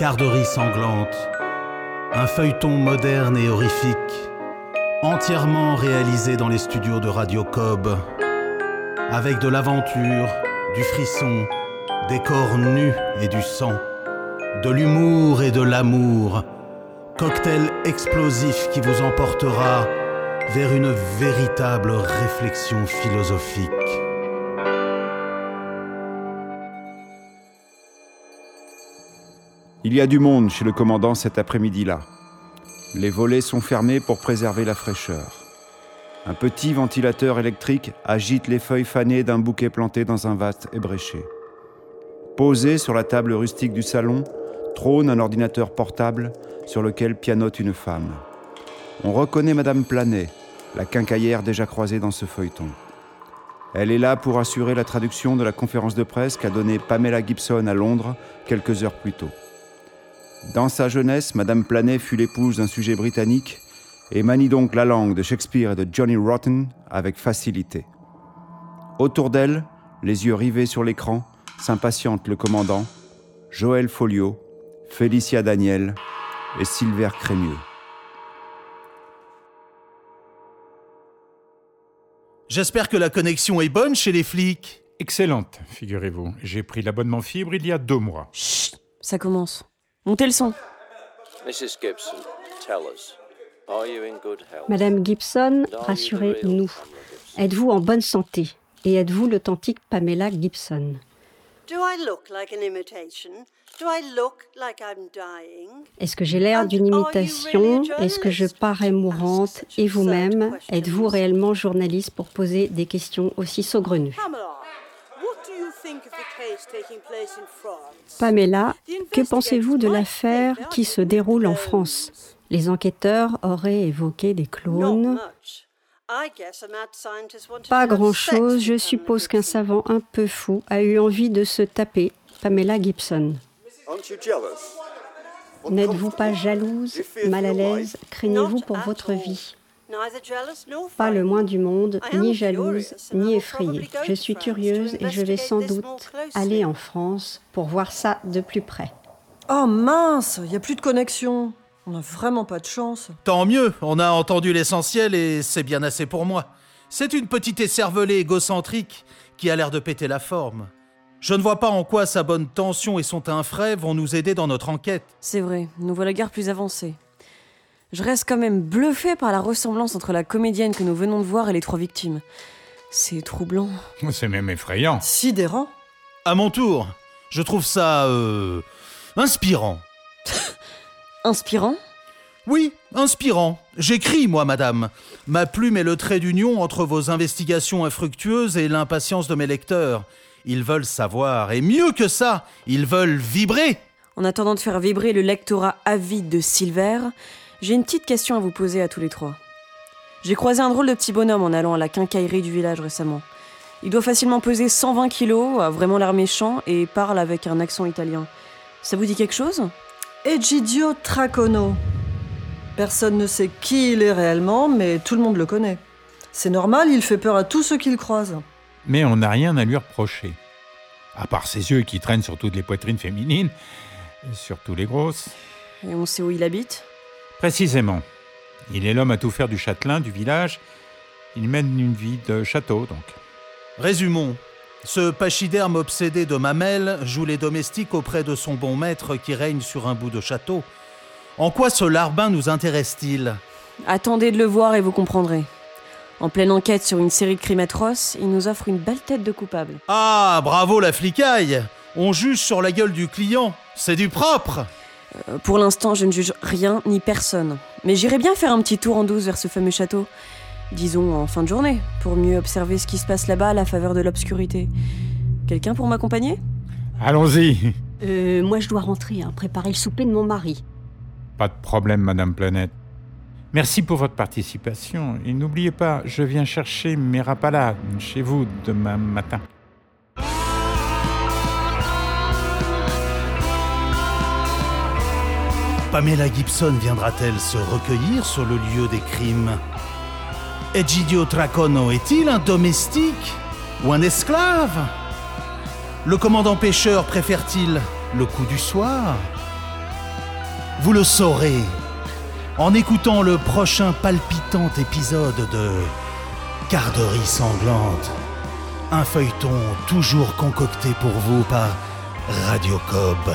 Carderie sanglante, un feuilleton moderne et horrifique, entièrement réalisé dans les studios de Radio Cobb, avec de l'aventure, du frisson, des corps nus et du sang, de l'humour et de l'amour, cocktail explosif qui vous emportera vers une véritable réflexion philosophique. Il y a du monde chez le commandant cet après-midi-là. Les volets sont fermés pour préserver la fraîcheur. Un petit ventilateur électrique agite les feuilles fanées d'un bouquet planté dans un vase ébréché. Posé sur la table rustique du salon, trône un ordinateur portable sur lequel pianote une femme. On reconnaît Madame Planet, la quincaillère déjà croisée dans ce feuilleton. Elle est là pour assurer la traduction de la conférence de presse qu'a donnée Pamela Gibson à Londres quelques heures plus tôt. Dans sa jeunesse, Madame Planet fut l'épouse d'un sujet britannique et manie donc la langue de Shakespeare et de Johnny Rotten avec facilité. Autour d'elle, les yeux rivés sur l'écran, s'impatiente le commandant, Joël Folio, Félicia Daniel et Silver Crémieux. J'espère que la connexion est bonne chez les flics. Excellente, figurez-vous. J'ai pris l'abonnement fibre il y a deux mois. Chut, ça commence. Montez le son. Mrs. Gibson, tell us, are you in good health? Madame Gibson, rassurez-nous. Êtes-vous en bonne santé? Et êtes-vous l'authentique Pamela Gibson? Do I look like an imitation? Do I look like I'm dying? Est-ce que j'ai l'air d'une imitation? Est-ce que je parais mourante? Et vous-même, êtes-vous réellement journaliste pour poser des questions aussi saugrenues? Pamela, que pensez-vous de l'affaire qui se déroule en France? Les enquêteurs auraient évoqué des clones. Pas grand-chose, je suppose qu'un savant un peu fou a eu envie de se taper Pamela Gibson. N'êtes-vous pas jalouse, mal à l'aise? Craignez-vous pour votre vie? Pas le moins du monde, ni jalouse, ni effrayée. Je suis curieuse et je vais sans doute aller en France pour voir ça de plus près. Oh mince, il n'y a plus de connexion. On n'a vraiment pas de chance. Tant mieux, on a entendu l'essentiel et c'est bien assez pour moi. C'est une petite écervelée égocentrique qui a l'air de péter la forme. Je ne vois pas en quoi sa bonne tension et son teint frais vont nous aider dans notre enquête. C'est vrai, nous voilà guère plus avancés. Je reste quand même bluffé par la ressemblance entre la comédienne que nous venons de voir et les trois victimes. C'est troublant. C'est même effrayant. Sidérant. À mon tour, je trouve ça... euh... inspirant. Inspirant? Oui, inspirant. J'écris, moi, madame. Ma plume est le trait d'union entre vos investigations infructueuses et l'impatience de mes lecteurs. Ils veulent savoir, et mieux que ça, ils veulent vibrer. En attendant de faire vibrer le lectorat avide de Silver, j'ai une petite question à vous poser à tous les trois. J'ai croisé un drôle de petit bonhomme en allant à la quincaillerie du village récemment. Il doit facilement peser 120 kilos, a vraiment l'air méchant et parle avec un accent italien. Ça vous dit quelque chose? Egidio Tracono. Personne ne sait qui il est réellement, mais tout le monde le connaît. C'est normal, il fait peur à tous ceux qui le croisent. Mais on n'a rien à lui reprocher. À part ses yeux qui traînent sur toutes les poitrines féminines, et surtout les grosses. Et on sait où il habite? Précisément. Il est l'homme à tout faire du châtelain, du village. Il mène une vie de château, donc. Résumons. Ce pachyderme obsédé de mamelles joue les domestiques auprès de son bon maître qui règne sur un bout de château. En quoi ce larbin nous intéresse-t-il? Attendez de le voir et vous comprendrez. En pleine enquête sur une série de crimes atroces, il nous offre une belle tête de coupable. Ah, bravo la flicaille On juge sur la gueule du client. C'est du propre Euh, Pour l'instant, je ne juge rien ni personne. Mais j'irai bien faire un petit tour en douce vers ce fameux château. Disons en fin de journée, pour mieux observer ce qui se passe là-bas à la faveur de l'obscurité. Quelqu'un pour m'accompagner? Allons-y Euh, moi, je dois rentrer, hein, préparer le souper de mon mari. Pas de problème, Madame Planète. Merci pour votre participation. Et n'oubliez pas, je viens chercher mes rapalades chez vous demain matin. Pamela Gibson viendra-t-elle se recueillir sur le lieu des crimes? Egidio Tracono est-il un domestique ou un esclave? Le commandant pêcheur préfère-t-il le coup du soir? Vous le saurez en écoutant le prochain palpitant épisode de Garderie sanglante, un feuilleton toujours concocté pour vous par Radio Cobb.